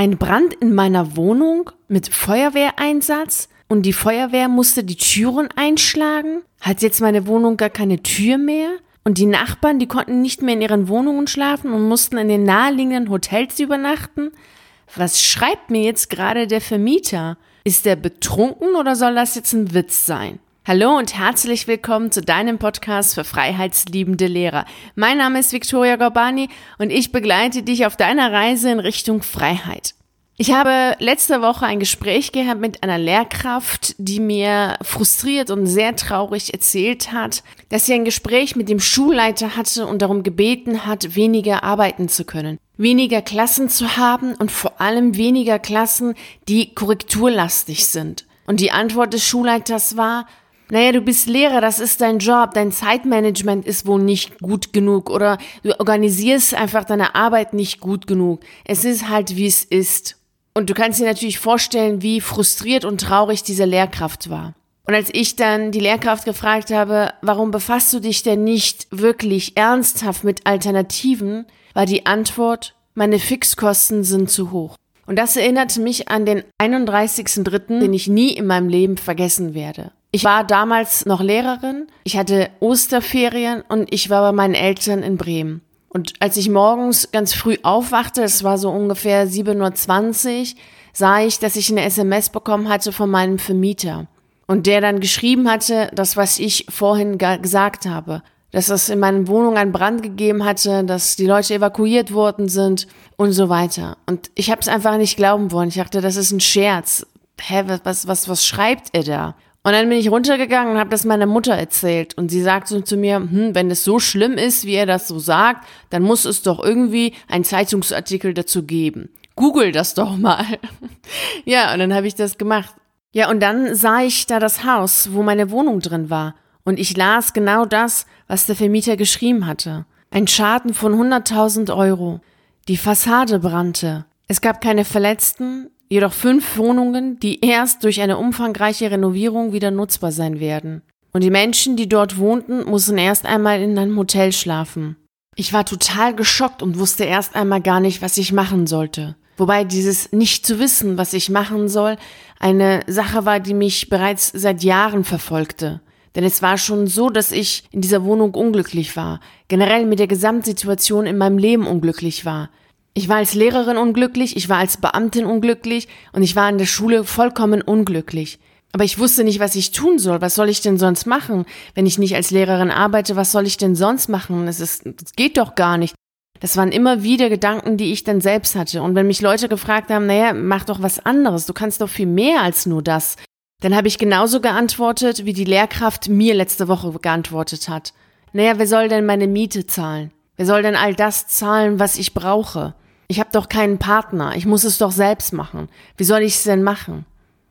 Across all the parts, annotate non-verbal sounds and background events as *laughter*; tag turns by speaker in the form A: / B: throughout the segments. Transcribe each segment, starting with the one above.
A: Ein Brand in meiner Wohnung mit Feuerwehreinsatz und die Feuerwehr musste die Türen einschlagen? Hat jetzt meine Wohnung gar keine Tür mehr? Und die Nachbarn, die konnten nicht mehr in ihren Wohnungen schlafen und mussten in den naheliegenden Hotels übernachten? Was schreibt mir jetzt gerade der Vermieter? Ist der betrunken oder soll das jetzt ein Witz sein? Hallo und herzlich willkommen zu deinem Podcast für freiheitsliebende Lehrer. Mein Name ist Viktoria Gorbani und ich begleite dich auf deiner Reise in Richtung Freiheit. Ich habe letzte Woche ein Gespräch gehabt mit einer Lehrkraft, die mir frustriert und sehr traurig erzählt hat, dass sie ein Gespräch mit dem Schulleiter hatte und darum gebeten hat, weniger arbeiten zu können, weniger Klassen zu haben und vor allem weniger Klassen, die korrekturlastig sind. Und die Antwort des Schulleiters war, naja, du bist Lehrer, das ist dein Job, dein Zeitmanagement ist wohl nicht gut genug oder du organisierst einfach deine Arbeit nicht gut genug. Es ist halt, wie es ist. Und du kannst dir natürlich vorstellen, wie frustriert und traurig diese Lehrkraft war. Und als ich dann die Lehrkraft gefragt habe, warum befasst du dich denn nicht wirklich ernsthaft mit Alternativen, war die Antwort, meine Fixkosten sind zu hoch. Und das erinnerte mich an den 31.3., den ich nie in meinem Leben vergessen werde. Ich war damals noch Lehrerin, ich hatte Osterferien und ich war bei meinen Eltern in Bremen. Und als ich morgens ganz früh aufwachte, es war so ungefähr 7.20 Uhr, sah ich, dass ich eine SMS bekommen hatte von meinem Vermieter. Und der dann geschrieben hatte, das, was ich vorhin gesagt habe. Dass es in meiner Wohnung einen Brand gegeben hatte, dass die Leute evakuiert worden sind und so weiter. Und ich habe es einfach nicht glauben wollen. Ich dachte, das ist ein Scherz. Hä, was, was, was schreibt er da? Und dann bin ich runtergegangen und habe das meiner Mutter erzählt. Und sie sagte zu mir, hm, wenn es so schlimm ist, wie er das so sagt, dann muss es doch irgendwie einen Zeitungsartikel dazu geben. Google das doch mal. *laughs* ja, und dann habe ich das gemacht. Ja, und dann sah ich da das Haus, wo meine Wohnung drin war. Und ich las genau das, was der Vermieter geschrieben hatte. Ein Schaden von 100.000 Euro. Die Fassade brannte. Es gab keine Verletzten, jedoch fünf Wohnungen, die erst durch eine umfangreiche Renovierung wieder nutzbar sein werden. Und die Menschen, die dort wohnten, mussten erst einmal in einem Hotel schlafen. Ich war total geschockt und wusste erst einmal gar nicht, was ich machen sollte. Wobei dieses nicht zu wissen, was ich machen soll, eine Sache war, die mich bereits seit Jahren verfolgte. Denn es war schon so, dass ich in dieser Wohnung unglücklich war, generell mit der Gesamtsituation in meinem Leben unglücklich war. Ich war als Lehrerin unglücklich, ich war als Beamtin unglücklich und ich war in der Schule vollkommen unglücklich. Aber ich wusste nicht, was ich tun soll. Was soll ich denn sonst machen? Wenn ich nicht als Lehrerin arbeite, was soll ich denn sonst machen? Es ist, das geht doch gar nicht. Das waren immer wieder Gedanken, die ich dann selbst hatte. Und wenn mich Leute gefragt haben, naja, mach doch was anderes, du kannst doch viel mehr als nur das, dann habe ich genauso geantwortet, wie die Lehrkraft mir letzte Woche geantwortet hat. Naja, wer soll denn meine Miete zahlen? Wer soll denn all das zahlen, was ich brauche? Ich habe doch keinen Partner. Ich muss es doch selbst machen. Wie soll ich es denn machen?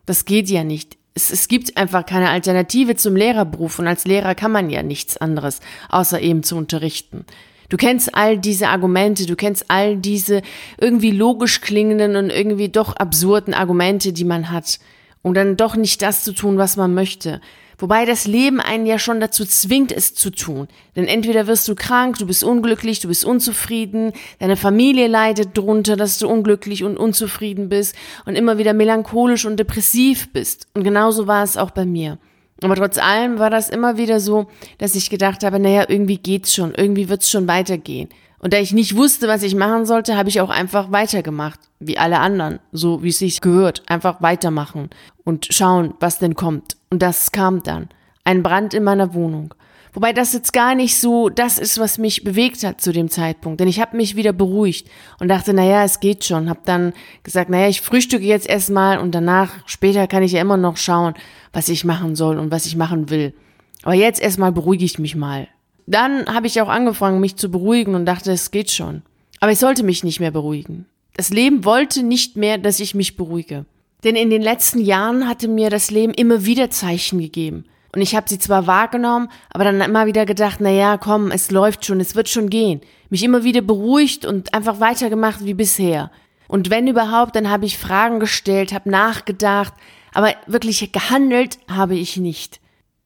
A: Das geht ja nicht. Es, es gibt einfach keine Alternative zum Lehrerberuf und als Lehrer kann man ja nichts anderes, außer eben zu unterrichten. Du kennst all diese Argumente, du kennst all diese irgendwie logisch klingenden und irgendwie doch absurden Argumente, die man hat, um dann doch nicht das zu tun, was man möchte. Wobei das Leben einen ja schon dazu zwingt, es zu tun. Denn entweder wirst du krank, du bist unglücklich, du bist unzufrieden, deine Familie leidet drunter, dass du unglücklich und unzufrieden bist und immer wieder melancholisch und depressiv bist. Und genauso war es auch bei mir. Aber trotz allem war das immer wieder so, dass ich gedacht habe, naja, irgendwie geht's schon, irgendwie wird's schon weitergehen. Und da ich nicht wusste, was ich machen sollte, habe ich auch einfach weitergemacht, wie alle anderen, so wie es sich gehört, einfach weitermachen und schauen, was denn kommt. Und das kam dann. Ein Brand in meiner Wohnung. Wobei das jetzt gar nicht so das ist, was mich bewegt hat zu dem Zeitpunkt. Denn ich habe mich wieder beruhigt und dachte, naja, es geht schon. Hab dann gesagt, naja, ich frühstücke jetzt erstmal und danach, später kann ich ja immer noch schauen, was ich machen soll und was ich machen will. Aber jetzt erstmal beruhige ich mich mal. Dann habe ich auch angefangen, mich zu beruhigen und dachte, es geht schon. Aber ich sollte mich nicht mehr beruhigen. Das Leben wollte nicht mehr, dass ich mich beruhige. Denn in den letzten Jahren hatte mir das Leben immer wieder Zeichen gegeben. Und ich habe sie zwar wahrgenommen, aber dann immer wieder gedacht, na ja, komm, es läuft schon, es wird schon gehen. Mich immer wieder beruhigt und einfach weitergemacht wie bisher. Und wenn überhaupt, dann habe ich Fragen gestellt, habe nachgedacht, aber wirklich gehandelt habe ich nicht.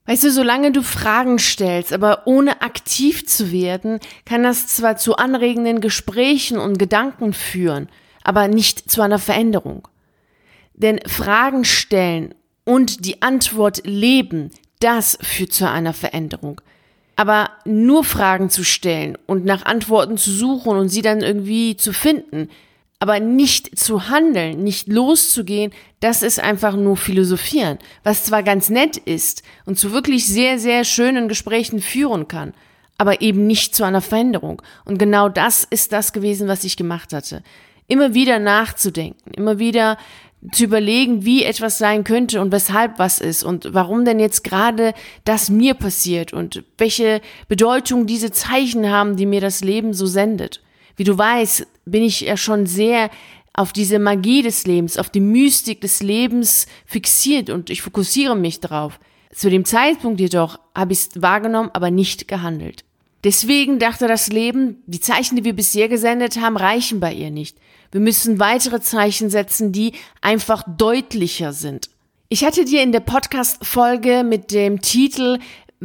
A: Weißt du, solange du Fragen stellst, aber ohne aktiv zu werden, kann das zwar zu anregenden Gesprächen und Gedanken führen, aber nicht zu einer Veränderung. Denn Fragen stellen und die Antwort leben, das führt zu einer Veränderung. Aber nur Fragen zu stellen und nach Antworten zu suchen und sie dann irgendwie zu finden, aber nicht zu handeln, nicht loszugehen, das ist einfach nur philosophieren, was zwar ganz nett ist und zu wirklich sehr, sehr schönen Gesprächen führen kann, aber eben nicht zu einer Veränderung. Und genau das ist das gewesen, was ich gemacht hatte. Immer wieder nachzudenken, immer wieder zu überlegen, wie etwas sein könnte und weshalb was ist und warum denn jetzt gerade das mir passiert und welche Bedeutung diese Zeichen haben, die mir das Leben so sendet. Wie du weißt, bin ich ja schon sehr auf diese Magie des Lebens, auf die Mystik des Lebens fixiert und ich fokussiere mich darauf. Zu dem Zeitpunkt jedoch habe ich es wahrgenommen, aber nicht gehandelt. Deswegen dachte das Leben, die Zeichen, die wir bisher gesendet haben, reichen bei ihr nicht. Wir müssen weitere Zeichen setzen, die einfach deutlicher sind. Ich hatte dir in der Podcast-Folge mit dem Titel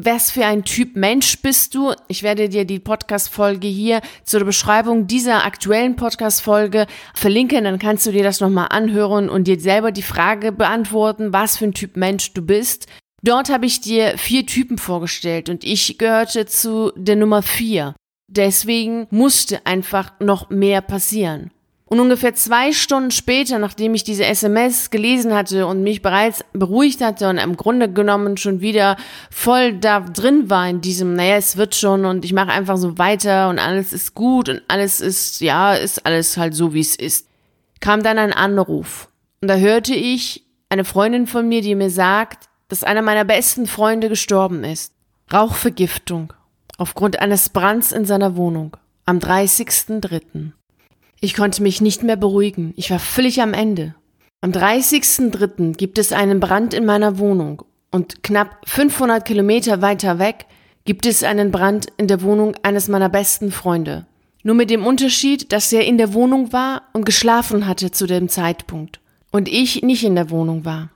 A: was für ein Typ Mensch bist du? Ich werde dir die Podcast-Folge hier zur Beschreibung dieser aktuellen Podcast-Folge verlinken. Dann kannst du dir das nochmal anhören und dir selber die Frage beantworten, was für ein Typ Mensch du bist. Dort habe ich dir vier Typen vorgestellt und ich gehörte zu der Nummer vier. Deswegen musste einfach noch mehr passieren. Und ungefähr zwei Stunden später, nachdem ich diese SMS gelesen hatte und mich bereits beruhigt hatte und im Grunde genommen schon wieder voll da drin war in diesem, naja, es wird schon und ich mache einfach so weiter und alles ist gut und alles ist, ja, ist alles halt so, wie es ist, kam dann ein Anruf. Und da hörte ich eine Freundin von mir, die mir sagt, dass einer meiner besten Freunde gestorben ist. Rauchvergiftung aufgrund eines Brands in seiner Wohnung am 30.03. Ich konnte mich nicht mehr beruhigen. Ich war völlig am Ende. Am 30.03. gibt es einen Brand in meiner Wohnung und knapp 500 Kilometer weiter weg gibt es einen Brand in der Wohnung eines meiner besten Freunde. Nur mit dem Unterschied, dass er in der Wohnung war und geschlafen hatte zu dem Zeitpunkt und ich nicht in der Wohnung war.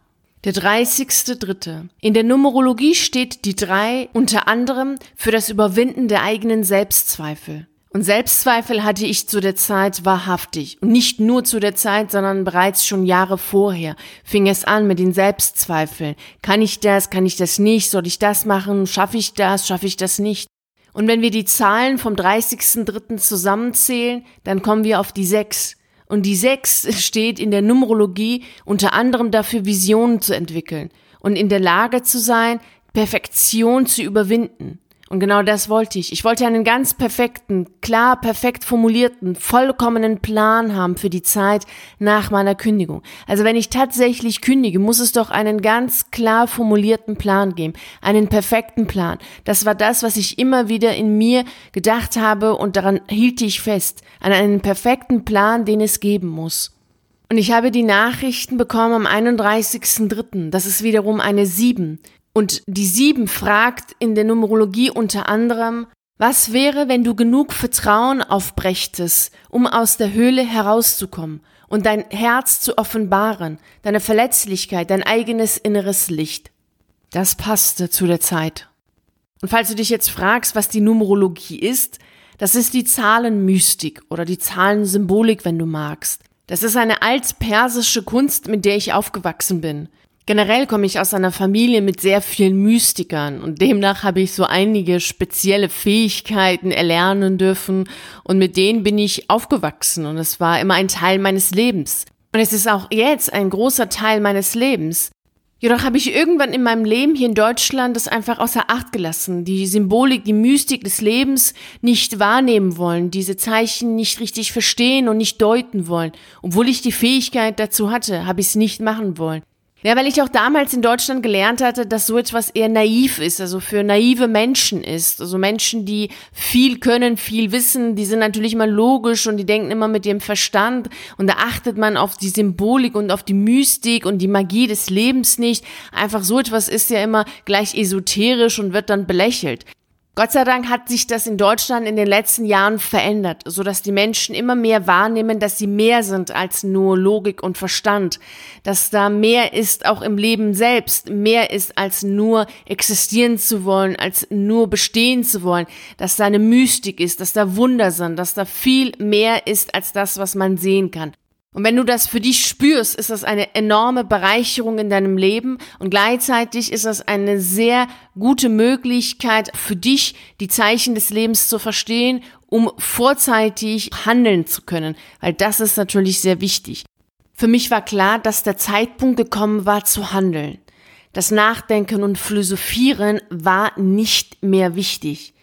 A: Der 30.3. In der Numerologie steht die drei unter anderem für das Überwinden der eigenen Selbstzweifel. Und Selbstzweifel hatte ich zu der Zeit wahrhaftig. Und nicht nur zu der Zeit, sondern bereits schon Jahre vorher fing es an mit den Selbstzweifeln. Kann ich das? Kann ich das nicht? Soll ich das machen? Schaffe ich das? Schaffe ich das nicht? Und wenn wir die Zahlen vom 30.03. zusammenzählen, dann kommen wir auf die 6. Und die 6 *laughs* steht in der Numerologie unter anderem dafür, Visionen zu entwickeln und in der Lage zu sein, Perfektion zu überwinden. Und genau das wollte ich. Ich wollte einen ganz perfekten, klar, perfekt formulierten, vollkommenen Plan haben für die Zeit nach meiner Kündigung. Also wenn ich tatsächlich kündige, muss es doch einen ganz klar formulierten Plan geben. Einen perfekten Plan. Das war das, was ich immer wieder in mir gedacht habe und daran hielt ich fest. An einen perfekten Plan, den es geben muss. Und ich habe die Nachrichten bekommen am 31.03. Das ist wiederum eine 7. Und die sieben fragt in der Numerologie unter anderem, was wäre, wenn du genug Vertrauen aufbrächtest, um aus der Höhle herauszukommen und dein Herz zu offenbaren, deine Verletzlichkeit, dein eigenes inneres Licht? Das passte zu der Zeit. Und falls du dich jetzt fragst, was die Numerologie ist, das ist die Zahlenmystik oder die Zahlensymbolik, wenn du magst. Das ist eine altpersische Kunst, mit der ich aufgewachsen bin. Generell komme ich aus einer Familie mit sehr vielen Mystikern und demnach habe ich so einige spezielle Fähigkeiten erlernen dürfen und mit denen bin ich aufgewachsen und es war immer ein Teil meines Lebens. Und es ist auch jetzt ein großer Teil meines Lebens. Jedoch habe ich irgendwann in meinem Leben hier in Deutschland das einfach außer Acht gelassen, die Symbolik, die Mystik des Lebens nicht wahrnehmen wollen, diese Zeichen nicht richtig verstehen und nicht deuten wollen. Obwohl ich die Fähigkeit dazu hatte, habe ich es nicht machen wollen. Ja, weil ich auch damals in Deutschland gelernt hatte, dass so etwas eher naiv ist, also für naive Menschen ist. Also Menschen, die viel können, viel wissen, die sind natürlich immer logisch und die denken immer mit dem Verstand und da achtet man auf die Symbolik und auf die Mystik und die Magie des Lebens nicht. Einfach so etwas ist ja immer gleich esoterisch und wird dann belächelt. Gott sei Dank hat sich das in Deutschland in den letzten Jahren verändert, so dass die Menschen immer mehr wahrnehmen, dass sie mehr sind als nur Logik und Verstand, dass da mehr ist auch im Leben selbst, mehr ist als nur existieren zu wollen, als nur bestehen zu wollen, dass da eine Mystik ist, dass da Wunder sind, dass da viel mehr ist als das, was man sehen kann. Und wenn du das für dich spürst, ist das eine enorme Bereicherung in deinem Leben und gleichzeitig ist das eine sehr gute Möglichkeit für dich, die Zeichen des Lebens zu verstehen, um vorzeitig handeln zu können, weil das ist natürlich sehr wichtig. Für mich war klar, dass der Zeitpunkt gekommen war zu handeln. Das Nachdenken und Philosophieren war nicht mehr wichtig.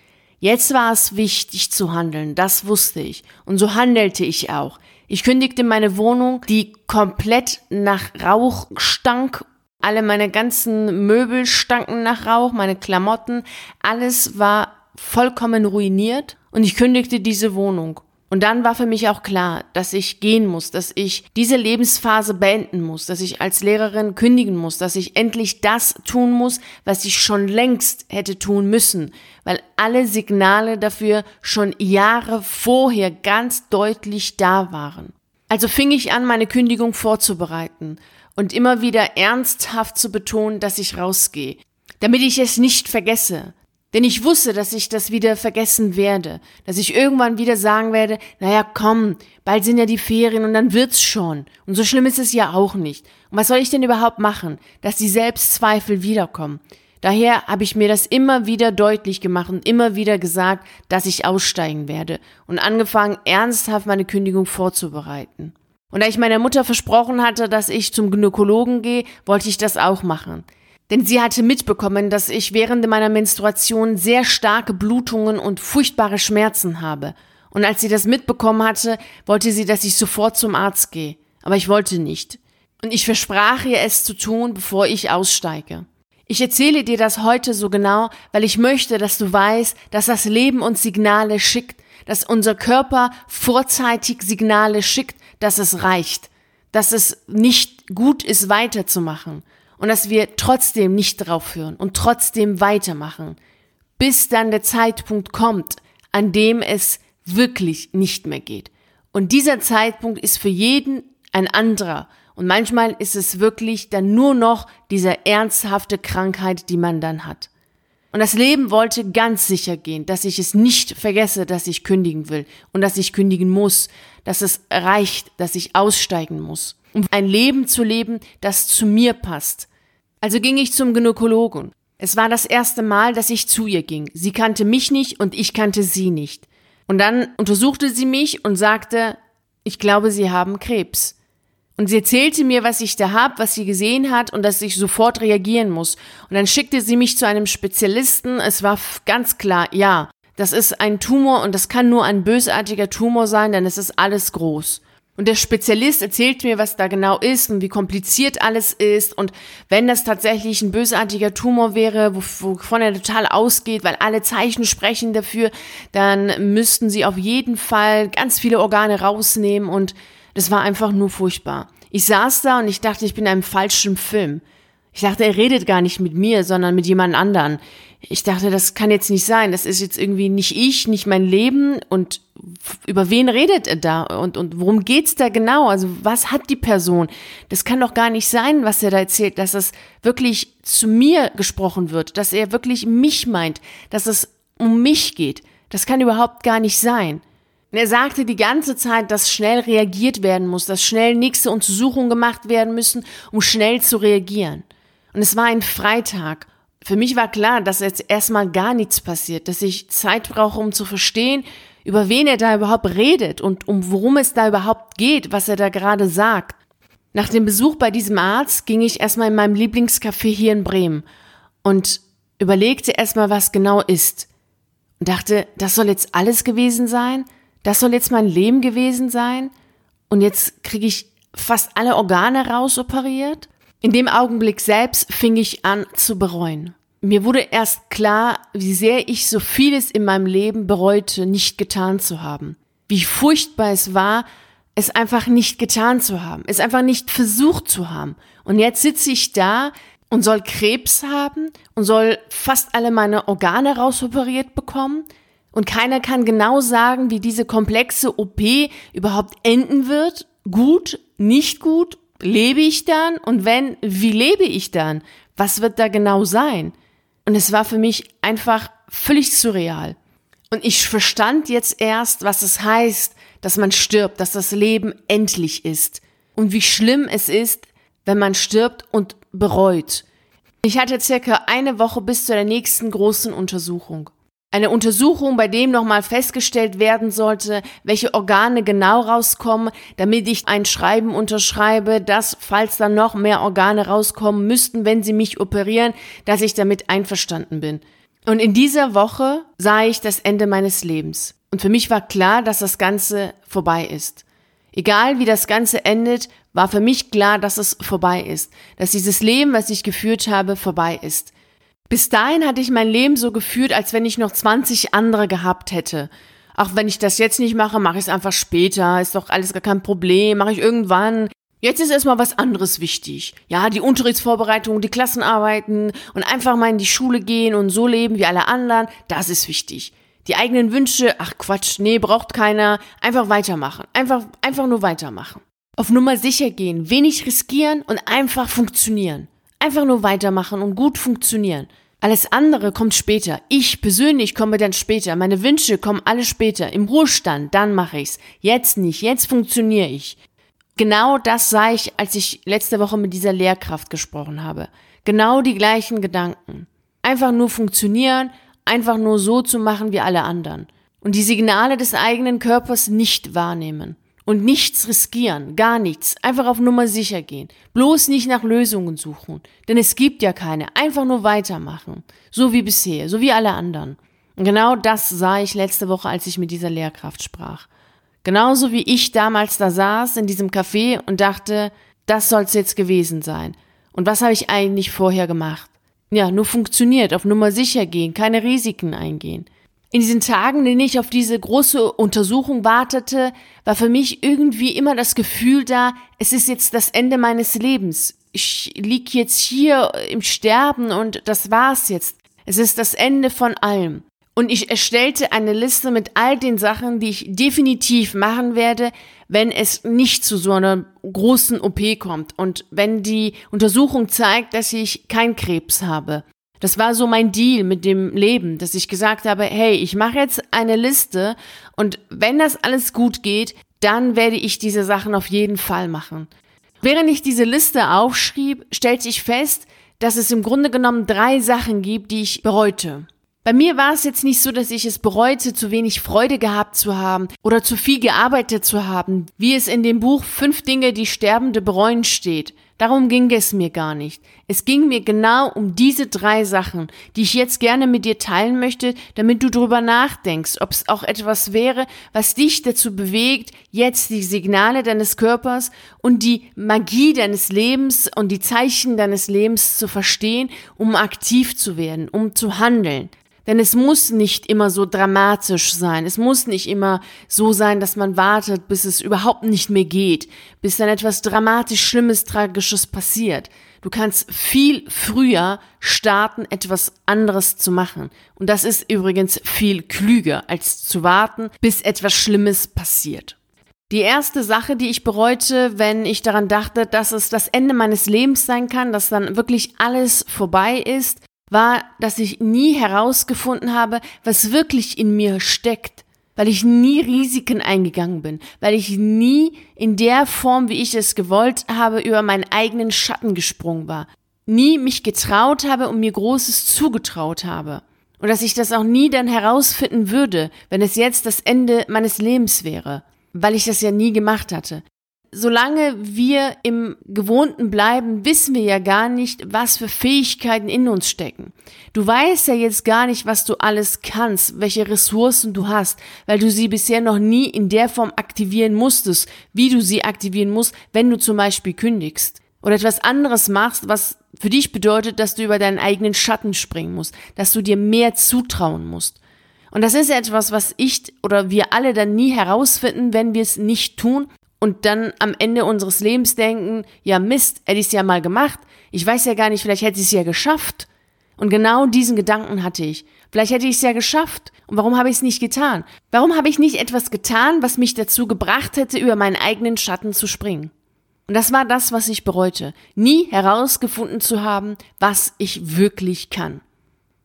A: Jetzt war es wichtig zu handeln, das wusste ich. Und so handelte ich auch. Ich kündigte meine Wohnung, die komplett nach Rauch stank. Alle meine ganzen Möbel stanken nach Rauch, meine Klamotten, alles war vollkommen ruiniert und ich kündigte diese Wohnung. Und dann war für mich auch klar, dass ich gehen muss, dass ich diese Lebensphase beenden muss, dass ich als Lehrerin kündigen muss, dass ich endlich das tun muss, was ich schon längst hätte tun müssen, weil alle Signale dafür schon Jahre vorher ganz deutlich da waren. Also fing ich an, meine Kündigung vorzubereiten und immer wieder ernsthaft zu betonen, dass ich rausgehe, damit ich es nicht vergesse, denn ich wusste, dass ich das wieder vergessen werde, dass ich irgendwann wieder sagen werde, naja, komm, bald sind ja die Ferien und dann wird's schon. Und so schlimm ist es ja auch nicht. Und was soll ich denn überhaupt machen, dass die Selbstzweifel wiederkommen? Daher habe ich mir das immer wieder deutlich gemacht und immer wieder gesagt, dass ich aussteigen werde und angefangen, ernsthaft meine Kündigung vorzubereiten. Und da ich meiner Mutter versprochen hatte, dass ich zum Gynäkologen gehe, wollte ich das auch machen. Denn sie hatte mitbekommen, dass ich während meiner Menstruation sehr starke Blutungen und furchtbare Schmerzen habe. Und als sie das mitbekommen hatte, wollte sie, dass ich sofort zum Arzt gehe. Aber ich wollte nicht. Und ich versprach ihr es zu tun, bevor ich aussteige. Ich erzähle dir das heute so genau, weil ich möchte, dass du weißt, dass das Leben uns Signale schickt, dass unser Körper vorzeitig Signale schickt, dass es reicht, dass es nicht gut ist, weiterzumachen und dass wir trotzdem nicht drauf hören und trotzdem weitermachen, bis dann der Zeitpunkt kommt, an dem es wirklich nicht mehr geht. Und dieser Zeitpunkt ist für jeden ein anderer. Und manchmal ist es wirklich dann nur noch diese ernsthafte Krankheit, die man dann hat. Und das Leben wollte ganz sicher gehen, dass ich es nicht vergesse, dass ich kündigen will und dass ich kündigen muss, dass es reicht, dass ich aussteigen muss, um ein Leben zu leben, das zu mir passt, also ging ich zum Gynäkologen. Es war das erste Mal, dass ich zu ihr ging. Sie kannte mich nicht und ich kannte sie nicht. Und dann untersuchte sie mich und sagte, ich glaube, Sie haben Krebs. Und sie erzählte mir, was ich da hab, was sie gesehen hat und dass ich sofort reagieren muss. Und dann schickte sie mich zu einem Spezialisten. Es war ganz klar, ja, das ist ein Tumor und das kann nur ein bösartiger Tumor sein, denn es ist alles groß. Und der Spezialist erzählt mir, was da genau ist und wie kompliziert alles ist. Und wenn das tatsächlich ein bösartiger Tumor wäre, wovon er total ausgeht, weil alle Zeichen sprechen dafür, dann müssten sie auf jeden Fall ganz viele Organe rausnehmen. Und das war einfach nur furchtbar. Ich saß da und ich dachte, ich bin in einem falschen Film. Ich dachte, er redet gar nicht mit mir, sondern mit jemand anderen. Ich dachte, das kann jetzt nicht sein. Das ist jetzt irgendwie nicht ich, nicht mein Leben. Und über wen redet er da? Und, und worum geht's da genau? Also was hat die Person? Das kann doch gar nicht sein, was er da erzählt, dass es wirklich zu mir gesprochen wird, dass er wirklich mich meint, dass es um mich geht. Das kann überhaupt gar nicht sein. Er sagte die ganze Zeit, dass schnell reagiert werden muss, dass schnell nächste Untersuchungen gemacht werden müssen, um schnell zu reagieren. Und es war ein Freitag. Für mich war klar, dass jetzt erstmal gar nichts passiert, dass ich Zeit brauche, um zu verstehen, über wen er da überhaupt redet und um worum es da überhaupt geht, was er da gerade sagt. Nach dem Besuch bei diesem Arzt ging ich erstmal in meinem Lieblingscafé hier in Bremen und überlegte erstmal, was genau ist. Und dachte, das soll jetzt alles gewesen sein? Das soll jetzt mein Leben gewesen sein? Und jetzt kriege ich fast alle Organe rausoperiert? In dem Augenblick selbst fing ich an zu bereuen. Mir wurde erst klar, wie sehr ich so vieles in meinem Leben bereute, nicht getan zu haben. Wie furchtbar es war, es einfach nicht getan zu haben, es einfach nicht versucht zu haben. Und jetzt sitze ich da und soll Krebs haben und soll fast alle meine Organe rausoperiert bekommen. Und keiner kann genau sagen, wie diese komplexe OP überhaupt enden wird. Gut, nicht gut lebe ich dann? Und wenn, wie lebe ich dann? Was wird da genau sein? Und es war für mich einfach völlig surreal. Und ich verstand jetzt erst, was es heißt, dass man stirbt, dass das Leben endlich ist und wie schlimm es ist, wenn man stirbt und bereut. Ich hatte circa eine Woche bis zu der nächsten großen Untersuchung. Eine Untersuchung, bei dem nochmal festgestellt werden sollte, welche Organe genau rauskommen, damit ich ein Schreiben unterschreibe, dass, falls dann noch mehr Organe rauskommen müssten, wenn sie mich operieren, dass ich damit einverstanden bin. Und in dieser Woche sah ich das Ende meines Lebens. Und für mich war klar, dass das Ganze vorbei ist. Egal wie das Ganze endet, war für mich klar, dass es vorbei ist. Dass dieses Leben, was ich geführt habe, vorbei ist. Bis dahin hatte ich mein Leben so geführt, als wenn ich noch 20 andere gehabt hätte. Auch wenn ich das jetzt nicht mache, mache ich es einfach später. Ist doch alles gar kein Problem, mache ich irgendwann. Jetzt ist erstmal was anderes wichtig. Ja, die Unterrichtsvorbereitung, die Klassenarbeiten und einfach mal in die Schule gehen und so leben wie alle anderen, das ist wichtig. Die eigenen Wünsche, ach Quatsch, nee, braucht keiner. Einfach weitermachen. Einfach, einfach nur weitermachen. Auf Nummer sicher gehen, wenig riskieren und einfach funktionieren. Einfach nur weitermachen und gut funktionieren. Alles andere kommt später. Ich persönlich komme dann später. Meine Wünsche kommen alle später. Im Ruhestand, dann mache ich's. Jetzt nicht. Jetzt funktioniere ich. Genau das sah ich, als ich letzte Woche mit dieser Lehrkraft gesprochen habe. Genau die gleichen Gedanken. Einfach nur funktionieren, einfach nur so zu machen wie alle anderen. Und die Signale des eigenen Körpers nicht wahrnehmen und nichts riskieren, gar nichts, einfach auf Nummer sicher gehen, bloß nicht nach Lösungen suchen, denn es gibt ja keine, einfach nur weitermachen, so wie bisher, so wie alle anderen. Und genau das sah ich letzte Woche, als ich mit dieser Lehrkraft sprach. Genauso wie ich damals da saß in diesem Café und dachte, das soll's jetzt gewesen sein. Und was habe ich eigentlich vorher gemacht? Ja, nur funktioniert, auf Nummer sicher gehen, keine Risiken eingehen. In diesen Tagen, in denen ich auf diese große Untersuchung wartete, war für mich irgendwie immer das Gefühl da, es ist jetzt das Ende meines Lebens. Ich lieg jetzt hier im Sterben und das war's jetzt. Es ist das Ende von allem. Und ich erstellte eine Liste mit all den Sachen, die ich definitiv machen werde, wenn es nicht zu so einer großen OP kommt und wenn die Untersuchung zeigt, dass ich kein Krebs habe. Das war so mein Deal mit dem Leben, dass ich gesagt habe, hey, ich mache jetzt eine Liste und wenn das alles gut geht, dann werde ich diese Sachen auf jeden Fall machen. Während ich diese Liste aufschrieb, stellte ich fest, dass es im Grunde genommen drei Sachen gibt, die ich bereute. Bei mir war es jetzt nicht so, dass ich es bereute, zu wenig Freude gehabt zu haben oder zu viel gearbeitet zu haben, wie es in dem Buch Fünf Dinge, die Sterbende bereuen steht. Darum ging es mir gar nicht. Es ging mir genau um diese drei Sachen, die ich jetzt gerne mit dir teilen möchte, damit du drüber nachdenkst, ob es auch etwas wäre, was dich dazu bewegt, jetzt die Signale deines Körpers und die Magie deines Lebens und die Zeichen deines Lebens zu verstehen, um aktiv zu werden, um zu handeln. Denn es muss nicht immer so dramatisch sein. Es muss nicht immer so sein, dass man wartet, bis es überhaupt nicht mehr geht, bis dann etwas dramatisch Schlimmes, Tragisches passiert. Du kannst viel früher starten, etwas anderes zu machen. Und das ist übrigens viel klüger, als zu warten, bis etwas Schlimmes passiert. Die erste Sache, die ich bereute, wenn ich daran dachte, dass es das Ende meines Lebens sein kann, dass dann wirklich alles vorbei ist, war, dass ich nie herausgefunden habe, was wirklich in mir steckt, weil ich nie Risiken eingegangen bin, weil ich nie in der Form, wie ich es gewollt habe, über meinen eigenen Schatten gesprungen war, nie mich getraut habe und mir Großes zugetraut habe. Und dass ich das auch nie dann herausfinden würde, wenn es jetzt das Ende meines Lebens wäre, weil ich das ja nie gemacht hatte solange wir im Gewohnten bleiben, wissen wir ja gar nicht, was für Fähigkeiten in uns stecken. Du weißt ja jetzt gar nicht, was du alles kannst, welche Ressourcen du hast, weil du sie bisher noch nie in der Form aktivieren musstest, wie du sie aktivieren musst, wenn du zum Beispiel kündigst oder etwas anderes machst, was für dich bedeutet, dass du über deinen eigenen Schatten springen musst, dass du dir mehr zutrauen musst. Und das ist etwas, was ich oder wir alle dann nie herausfinden, wenn wir es nicht tun und dann am Ende unseres Lebens denken, ja Mist, hätte ich es ja mal gemacht. Ich weiß ja gar nicht, vielleicht hätte ich es ja geschafft. Und genau diesen Gedanken hatte ich. Vielleicht hätte ich es ja geschafft. Und warum habe ich es nicht getan? Warum habe ich nicht etwas getan, was mich dazu gebracht hätte, über meinen eigenen Schatten zu springen? Und das war das, was ich bereute. Nie herausgefunden zu haben, was ich wirklich kann.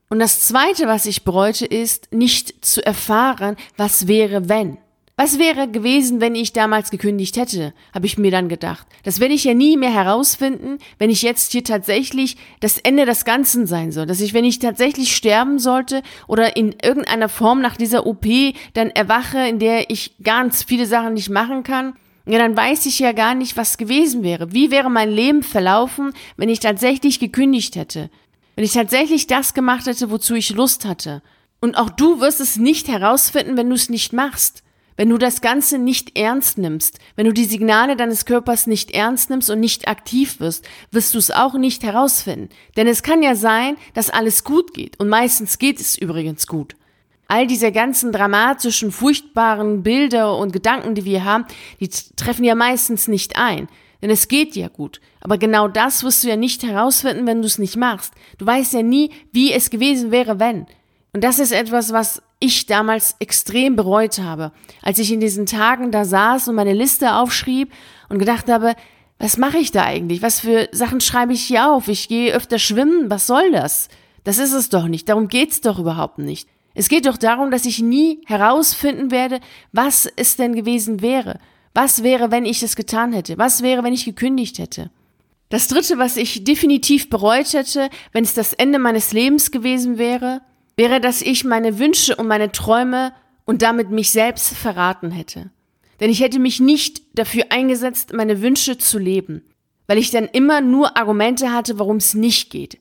A: Und das Zweite, was ich bereute, ist, nicht zu erfahren, was wäre, wenn. Was wäre gewesen, wenn ich damals gekündigt hätte, habe ich mir dann gedacht. Das werde ich ja nie mehr herausfinden, wenn ich jetzt hier tatsächlich das Ende des Ganzen sein soll. Dass ich, wenn ich tatsächlich sterben sollte oder in irgendeiner Form nach dieser OP dann erwache, in der ich ganz viele Sachen nicht machen kann, ja, dann weiß ich ja gar nicht, was gewesen wäre. Wie wäre mein Leben verlaufen, wenn ich tatsächlich gekündigt hätte? Wenn ich tatsächlich das gemacht hätte, wozu ich Lust hatte? Und auch du wirst es nicht herausfinden, wenn du es nicht machst. Wenn du das Ganze nicht ernst nimmst, wenn du die Signale deines Körpers nicht ernst nimmst und nicht aktiv wirst, wirst du es auch nicht herausfinden. Denn es kann ja sein, dass alles gut geht. Und meistens geht es übrigens gut. All diese ganzen dramatischen, furchtbaren Bilder und Gedanken, die wir haben, die treffen ja meistens nicht ein. Denn es geht ja gut. Aber genau das wirst du ja nicht herausfinden, wenn du es nicht machst. Du weißt ja nie, wie es gewesen wäre, wenn. Und das ist etwas, was ich damals extrem bereut habe, als ich in diesen Tagen da saß und meine Liste aufschrieb und gedacht habe, was mache ich da eigentlich? Was für Sachen schreibe ich hier auf? Ich gehe öfter schwimmen, was soll das? Das ist es doch nicht, darum geht's doch überhaupt nicht. Es geht doch darum, dass ich nie herausfinden werde, was es denn gewesen wäre. Was wäre, wenn ich es getan hätte? Was wäre, wenn ich gekündigt hätte? Das dritte, was ich definitiv bereut hätte, wenn es das Ende meines Lebens gewesen wäre, wäre, dass ich meine Wünsche und meine Träume und damit mich selbst verraten hätte. Denn ich hätte mich nicht dafür eingesetzt, meine Wünsche zu leben, weil ich dann immer nur Argumente hatte, warum es nicht geht.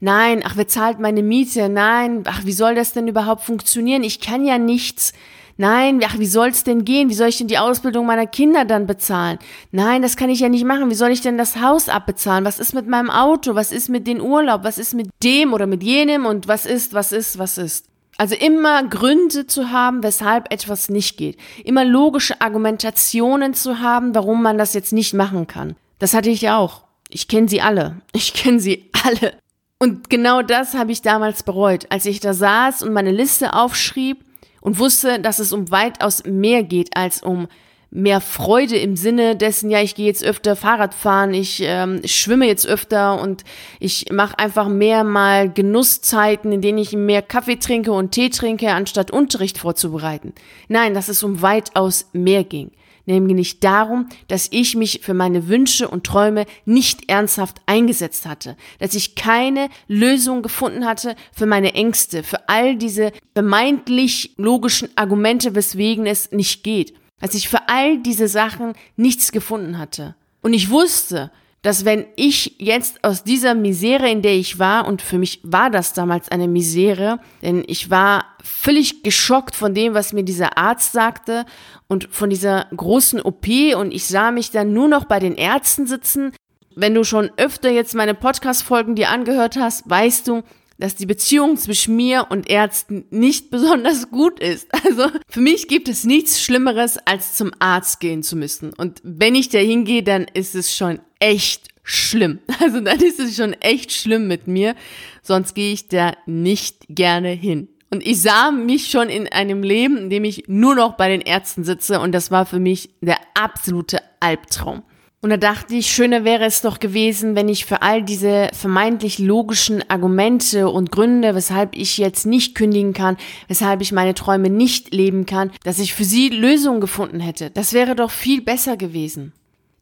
A: Nein, ach, wer zahlt meine Miete? Nein, ach, wie soll das denn überhaupt funktionieren? Ich kann ja nichts. Nein, ach, wie soll's denn gehen? Wie soll ich denn die Ausbildung meiner Kinder dann bezahlen? Nein, das kann ich ja nicht machen. Wie soll ich denn das Haus abbezahlen? Was ist mit meinem Auto? Was ist mit dem Urlaub? Was ist mit dem oder mit jenem? Und was ist, was ist, was ist? Also immer Gründe zu haben, weshalb etwas nicht geht. Immer logische Argumentationen zu haben, warum man das jetzt nicht machen kann. Das hatte ich auch. Ich kenne sie alle. *laughs* Ich kenne sie alle. Und genau das habe ich damals bereut, als ich da saß und meine Liste aufschrieb und wusste, dass es um weitaus mehr geht als um mehr Freude im Sinne dessen, ja, ich gehe jetzt öfter Fahrrad fahren, ich ähm, schwimme jetzt öfter und ich mache einfach mehr mal Genusszeiten, in denen ich mehr Kaffee trinke und Tee trinke, anstatt Unterricht vorzubereiten. Nein, dass es um weitaus mehr ging nämlich darum, dass ich mich für meine Wünsche und Träume nicht ernsthaft eingesetzt hatte, dass ich keine Lösung gefunden hatte für meine Ängste, für all diese vermeintlich logischen Argumente, weswegen es nicht geht, dass ich für all diese Sachen nichts gefunden hatte. Und ich wusste, dass wenn ich jetzt aus dieser Misere, in der ich war, und für mich war das damals eine Misere, denn ich war völlig geschockt von dem, was mir dieser Arzt sagte und von dieser großen OP und ich sah mich dann nur noch bei den Ärzten sitzen. Wenn du schon öfter jetzt meine Podcast-Folgen dir angehört hast, weißt du, dass die Beziehung zwischen mir und Ärzten nicht besonders gut ist. *laughs* Also für mich gibt es nichts Schlimmeres, als zum Arzt gehen zu müssen. Und wenn ich da hingehe, dann ist es schon echt schlimm. *laughs* Also dann ist es schon echt schlimm mit mir. Sonst gehe ich da nicht gerne hin. Und ich sah mich schon in einem Leben, in dem ich nur noch bei den Ärzten sitze und das war für mich der absolute Albtraum. Und da dachte ich, schöner wäre es doch gewesen, wenn ich für all diese vermeintlich logischen Argumente und Gründe, weshalb ich jetzt nicht kündigen kann, weshalb ich meine Träume nicht leben kann, dass ich für sie Lösungen gefunden hätte. Das wäre doch viel besser gewesen.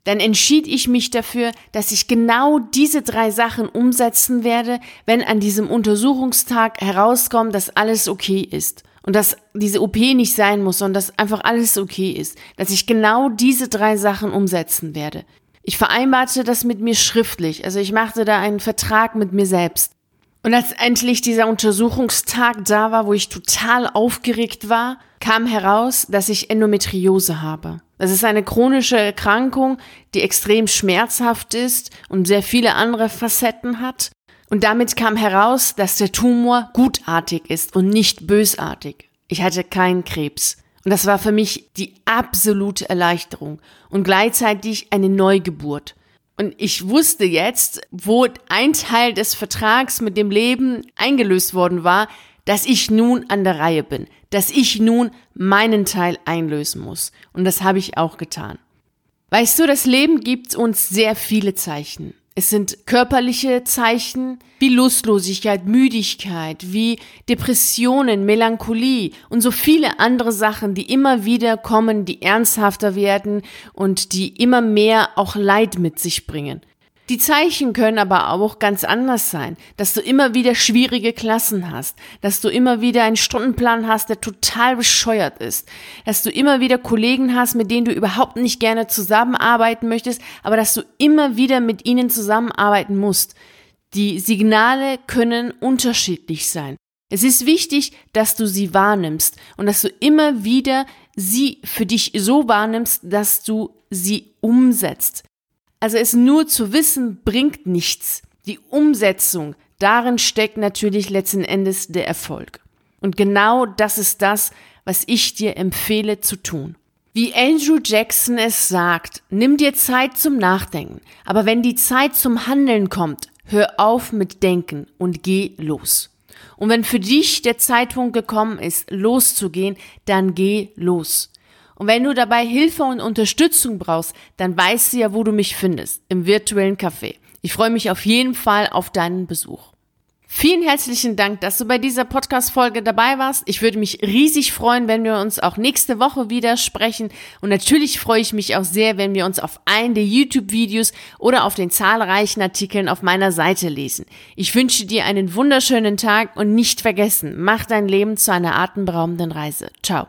A: Dann entschied ich mich dafür, dass ich genau diese drei Sachen umsetzen werde, wenn an diesem Untersuchungstag herauskommt, dass alles okay ist und dass diese OP nicht sein muss, sondern dass einfach alles okay ist, dass ich genau diese drei Sachen umsetzen werde. Ich vereinbarte das mit mir schriftlich, also ich machte da einen Vertrag mit mir selbst. Und als endlich dieser Untersuchungstag da war, wo ich total aufgeregt war, kam heraus, dass ich Endometriose habe. Das ist eine chronische Erkrankung, die extrem schmerzhaft ist und sehr viele andere Facetten hat. Und damit kam heraus, dass der Tumor gutartig ist und nicht bösartig. Ich hatte keinen Krebs. Und das war für mich die absolute Erleichterung und gleichzeitig eine Neugeburt. Und ich wusste jetzt, wo ein Teil des Vertrags mit dem Leben eingelöst worden war, dass ich nun an der Reihe bin, dass ich nun meinen Teil einlösen muss. Und das habe ich auch getan. Weißt du, das Leben gibt uns sehr viele Zeichen. Es sind körperliche Zeichen wie Lustlosigkeit, Müdigkeit, wie Depressionen, Melancholie und so viele andere Sachen, die immer wieder kommen, die ernsthafter werden und die immer mehr auch Leid mit sich bringen. Die Zeichen können aber auch ganz anders sein, dass du immer wieder schwierige Klassen hast, dass du immer wieder einen Stundenplan hast, der total bescheuert ist, dass du immer wieder Kollegen hast, mit denen du überhaupt nicht gerne zusammenarbeiten möchtest, aber dass du immer wieder mit ihnen zusammenarbeiten musst. Die Signale können unterschiedlich sein. Es ist wichtig, dass du sie wahrnimmst und dass du immer wieder sie für dich so wahrnimmst, dass du sie umsetzt. Also es nur zu wissen bringt nichts. Die Umsetzung, darin steckt natürlich letzten Endes der Erfolg. Und genau das ist das, was ich dir empfehle zu tun. Wie Andrew Jackson es sagt, nimm dir Zeit zum Nachdenken, aber wenn die Zeit zum Handeln kommt, hör auf mit Denken und geh los. Und wenn für dich der Zeitpunkt gekommen ist, loszugehen, dann geh los. Und wenn du dabei Hilfe und Unterstützung brauchst, dann weißt du ja, wo du mich findest, im virtuellen Café. Ich freue mich auf jeden Fall auf deinen Besuch. Vielen herzlichen Dank, dass du bei dieser Podcast-Folge dabei warst. Ich würde mich riesig freuen, wenn wir uns auch nächste Woche wieder sprechen. Und natürlich freue ich mich auch sehr, wenn wir uns auf einen der YouTube-Videos oder auf den zahlreichen Artikeln auf meiner Seite lesen. Ich wünsche dir einen wunderschönen Tag und nicht vergessen, mach dein Leben zu einer atemberaubenden Reise. Ciao.